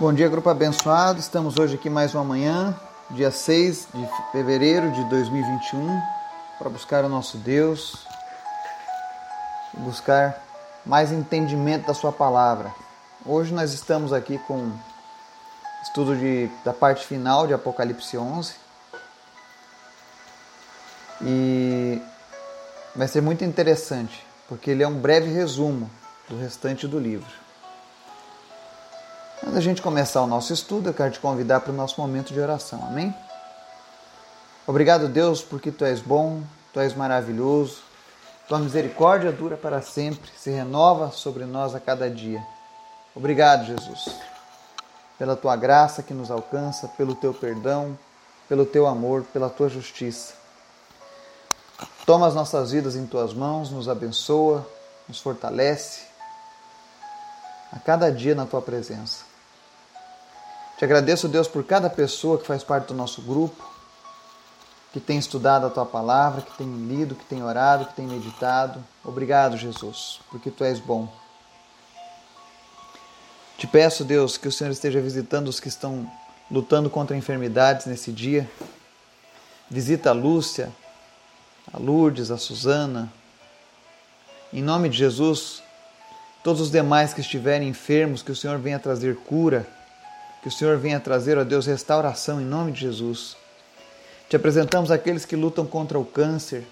Bom dia, grupo abençoado. Estamos hoje aqui mais uma manhã, dia 6 de fevereiro de 2021, para buscar o nosso Deus, buscar mais entendimento da Sua palavra. Hoje nós estamos aqui com estudo de, da parte final de Apocalipse 11 e vai ser muito interessante, porque ele é um breve resumo do restante do livro. Antes da gente começar o nosso estudo, eu quero te convidar para o nosso momento de oração. Amém? Obrigado, Deus, porque tu és bom, tu és maravilhoso. Tua misericórdia dura para sempre, se renova sobre nós a cada dia. Obrigado, Jesus, pela tua graça que nos alcança, pelo teu perdão, pelo teu amor, pela tua justiça. Toma as nossas vidas em tuas mãos, nos abençoa, nos fortalece a cada dia na tua presença. Te agradeço, Deus, por cada pessoa que faz parte do nosso grupo, que tem estudado a tua palavra, que tem lido, que tem orado, que tem meditado. Obrigado, Jesus, porque tu és bom. Te peço, Deus, que o Senhor esteja visitando os que estão lutando contra enfermidades nesse dia. Visita a Lúcia, a Lourdes, a Suzana. Em nome de Jesus, todos os demais que estiverem enfermos, que o Senhor venha trazer cura que o Senhor venha trazer, ó Deus, restauração em nome de Jesus. Te apresentamos aqueles que lutam contra o câncer.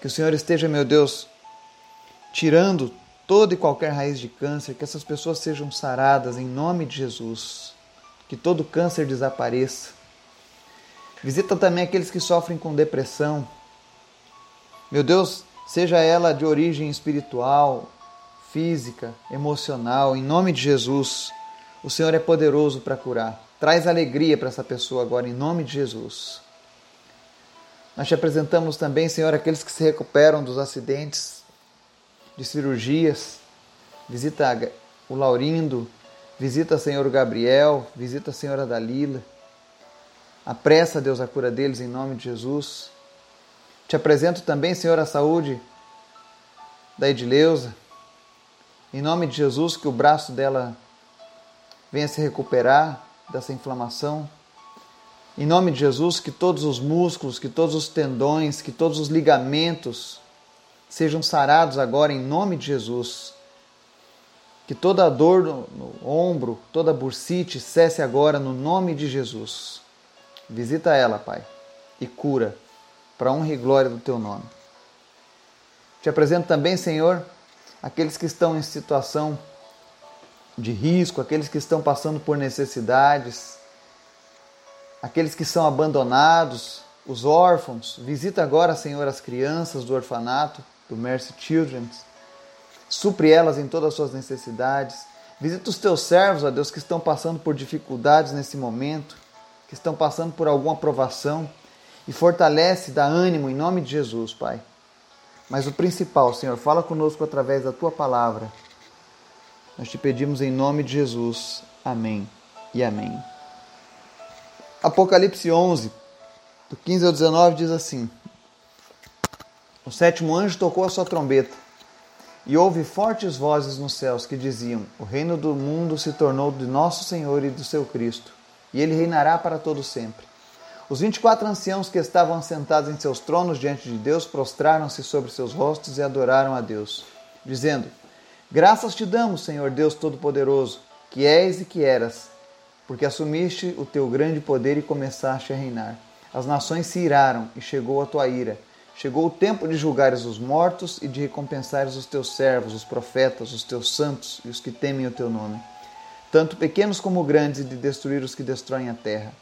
Que o Senhor esteja, meu Deus, tirando toda e qualquer raiz de câncer, que essas pessoas sejam saradas em nome de Jesus. Que todo câncer desapareça. Visita também aqueles que sofrem com depressão. Meu Deus, seja ela de origem espiritual, física, emocional, em nome de Jesus. O Senhor é poderoso para curar. Traz alegria para essa pessoa agora, em nome de Jesus. Nós te apresentamos também, Senhor, aqueles que se recuperam dos acidentes, de cirurgias. Visita o Laurindo, visita, Senhor, o Gabriel, visita a Senhora Dalila. Apressa, Deus, a cura deles em nome de Jesus. Te apresento também, Senhor, a saúde da Edileuza. Em nome de Jesus, que o braço dela venha se recuperar dessa inflamação. Em nome de Jesus, que todos os músculos, que todos os tendões, que todos os ligamentos sejam sarados agora em nome de Jesus. Que toda dor no, no ombro, toda bursite cesse agora no nome de Jesus. Visita ela, Pai, e cura, para honra e glória do teu nome. Te apresento também, Senhor, aqueles que estão em situação de risco, aqueles que estão passando por necessidades, aqueles que são abandonados, os órfãos. Visita agora, Senhor, as crianças do orfanato, do Mercy Children. Supre elas em todas as suas necessidades. Visita os teus servos, ó Deus, que estão passando por dificuldades nesse momento, que estão passando por alguma provação. E fortalece, dá ânimo em nome de Jesus, Pai. Mas o principal, Senhor, fala conosco através da tua palavra nós te pedimos em nome de Jesus. Amém e amém. Apocalipse 11, do 15 ao 19, diz assim: O sétimo anjo tocou a sua trombeta, e houve fortes vozes nos céus que diziam: O reino do mundo se tornou de nosso Senhor e do seu Cristo, e ele reinará para todo sempre. Os vinte e quatro anciãos que estavam assentados em seus tronos diante de Deus prostraram-se sobre seus rostos e adoraram a Deus, dizendo: Graças te damos, Senhor Deus Todo-Poderoso, que és e que eras, porque assumiste o teu grande poder e começaste a reinar. As nações se iraram e chegou a tua ira. Chegou o tempo de julgares os mortos e de recompensares os teus servos, os profetas, os teus santos e os que temem o teu nome, tanto pequenos como grandes, e de destruir os que destroem a terra.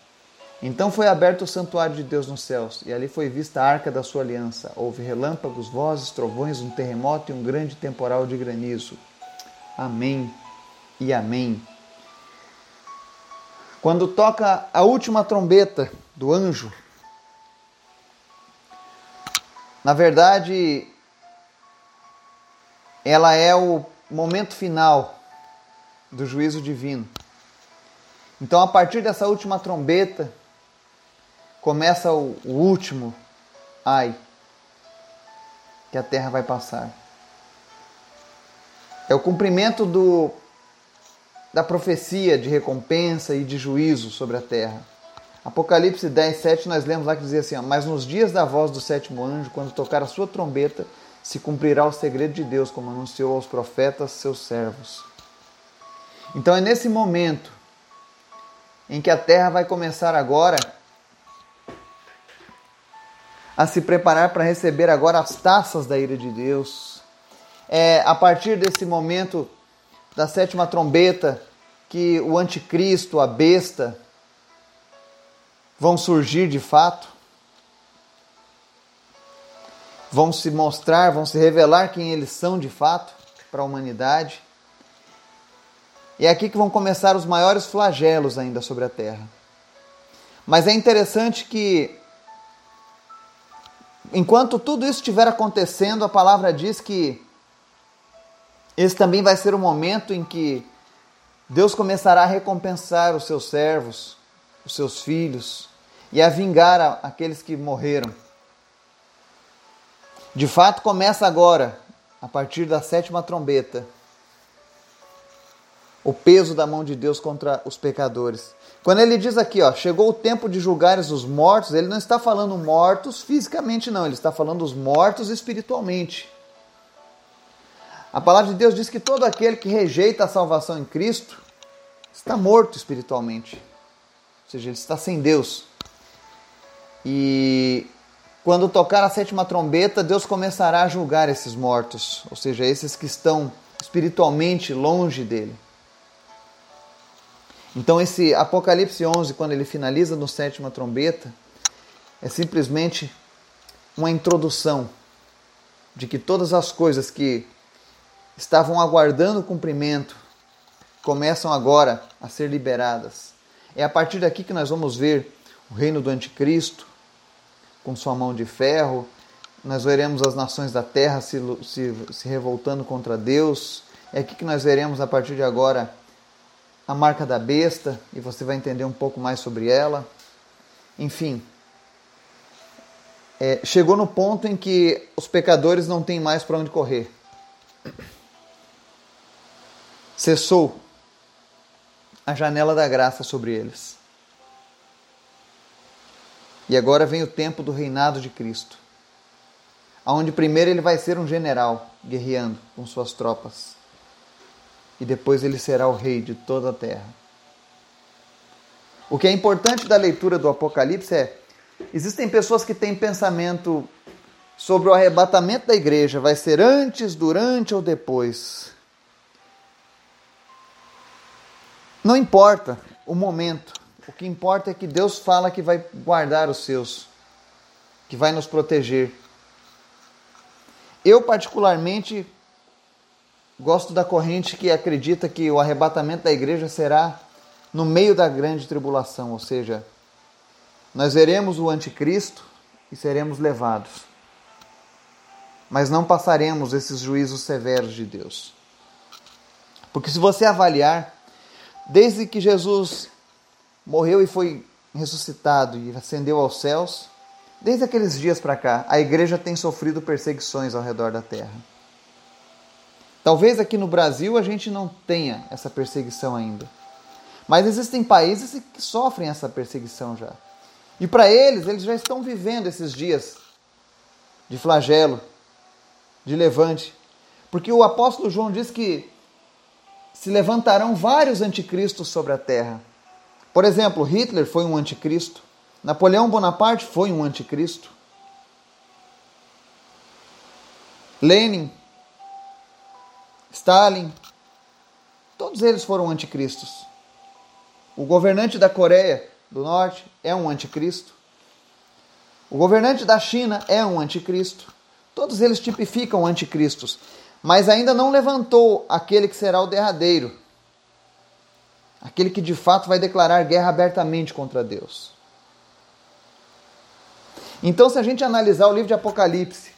Então foi aberto o santuário de Deus nos céus, e ali foi vista a arca da sua aliança. Houve relâmpagos, vozes, trovões, um terremoto e um grande temporal de granizo. Amém e amém. Quando toca a última trombeta do anjo, na verdade, ela é o momento final do juízo divino. Então, a partir dessa última trombeta, começa o, o último ai que a terra vai passar. É o cumprimento do da profecia de recompensa e de juízo sobre a terra. Apocalipse 10, 7, nós lemos lá que dizia assim: ó, Mas nos dias da voz do sétimo anjo, quando tocar a sua trombeta, se cumprirá o segredo de Deus, como anunciou aos profetas, seus servos. Então é nesse momento em que a terra vai começar agora a se preparar para receber agora as taças da ira de Deus. É a partir desse momento da sétima trombeta que o anticristo, a besta, vão surgir de fato. Vão se mostrar, vão se revelar quem eles são de fato para a humanidade. E é aqui que vão começar os maiores flagelos ainda sobre a terra. Mas é interessante que, enquanto tudo isso estiver acontecendo, a palavra diz que esse também vai ser o momento em que Deus começará a recompensar os seus servos, os seus filhos, e a vingar aqueles que morreram. De fato, começa agora, a partir da sétima trombeta, o peso da mão de Deus contra os pecadores. Quando ele diz aqui, ó, chegou o tempo de julgares os mortos, ele não está falando mortos fisicamente, não, ele está falando os mortos espiritualmente. A palavra de Deus diz que todo aquele que rejeita a salvação em Cristo está morto espiritualmente. Ou seja, ele está sem Deus. E quando tocar a sétima trombeta, Deus começará a julgar esses mortos, ou seja, esses que estão espiritualmente longe dele. Então, esse Apocalipse 11, quando ele finaliza no sétima trombeta, é simplesmente uma introdução de que todas as coisas que estavam aguardando o cumprimento, começam agora a ser liberadas. É a partir daqui que nós vamos ver o reino do anticristo com sua mão de ferro, nós veremos as nações da terra se, se, se revoltando contra Deus. É aqui que nós veremos a partir de agora a marca da besta e você vai entender um pouco mais sobre ela. Enfim, é, chegou no ponto em que os pecadores não têm mais para onde correr cessou a janela da graça sobre eles. E agora vem o tempo do reinado de Cristo, aonde primeiro ele vai ser um general guerreando com suas tropas, e depois ele será o rei de toda a terra. O que é importante da leitura do Apocalipse é: existem pessoas que têm pensamento sobre o arrebatamento da igreja, vai ser antes, durante ou depois. Não importa o momento, o que importa é que Deus fala que vai guardar os seus, que vai nos proteger. Eu, particularmente, gosto da corrente que acredita que o arrebatamento da igreja será no meio da grande tribulação, ou seja, nós veremos o anticristo e seremos levados. Mas não passaremos esses juízos severos de Deus. Porque se você avaliar Desde que Jesus morreu e foi ressuscitado e ascendeu aos céus, desde aqueles dias para cá, a igreja tem sofrido perseguições ao redor da terra. Talvez aqui no Brasil a gente não tenha essa perseguição ainda. Mas existem países que sofrem essa perseguição já. E para eles, eles já estão vivendo esses dias de flagelo, de levante. Porque o apóstolo João diz que se levantarão vários anticristos sobre a terra. Por exemplo, Hitler foi um anticristo, Napoleão Bonaparte foi um anticristo, Lenin, Stalin, todos eles foram anticristos. O governante da Coreia do Norte é um anticristo. O governante da China é um anticristo. Todos eles tipificam anticristos mas ainda não levantou aquele que será o derradeiro, aquele que de fato vai declarar guerra abertamente contra Deus. Então, se a gente analisar o livro de Apocalipse,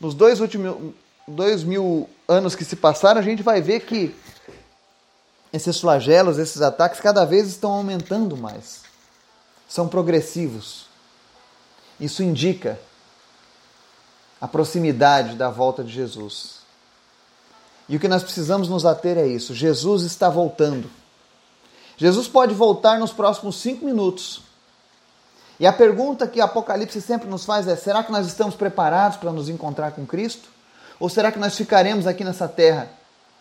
nos dois últimos dois mil anos que se passaram, a gente vai ver que esses flagelos, esses ataques, cada vez estão aumentando mais. São progressivos. Isso indica a proximidade da volta de Jesus. E o que nós precisamos nos ater é isso: Jesus está voltando. Jesus pode voltar nos próximos cinco minutos. E a pergunta que Apocalipse sempre nos faz é: será que nós estamos preparados para nos encontrar com Cristo? Ou será que nós ficaremos aqui nessa terra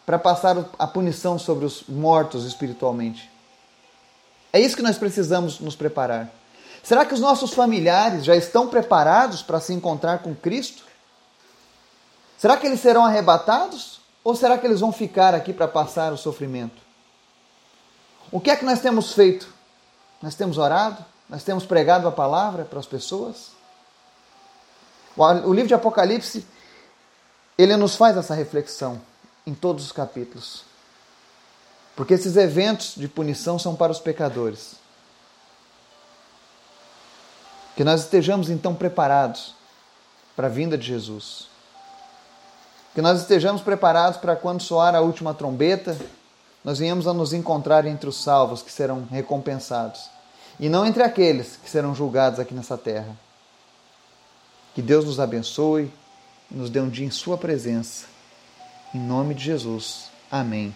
para passar a punição sobre os mortos espiritualmente? É isso que nós precisamos nos preparar. Será que os nossos familiares já estão preparados para se encontrar com Cristo? Será que eles serão arrebatados? Ou será que eles vão ficar aqui para passar o sofrimento? O que é que nós temos feito? Nós temos orado? Nós temos pregado a palavra para as pessoas? O livro de Apocalipse, ele nos faz essa reflexão em todos os capítulos. Porque esses eventos de punição são para os pecadores. Que nós estejamos então preparados para a vinda de Jesus. Que nós estejamos preparados para quando soar a última trombeta, nós venhamos a nos encontrar entre os salvos que serão recompensados, e não entre aqueles que serão julgados aqui nessa terra. Que Deus nos abençoe nos dê um dia em Sua presença. Em nome de Jesus. Amém.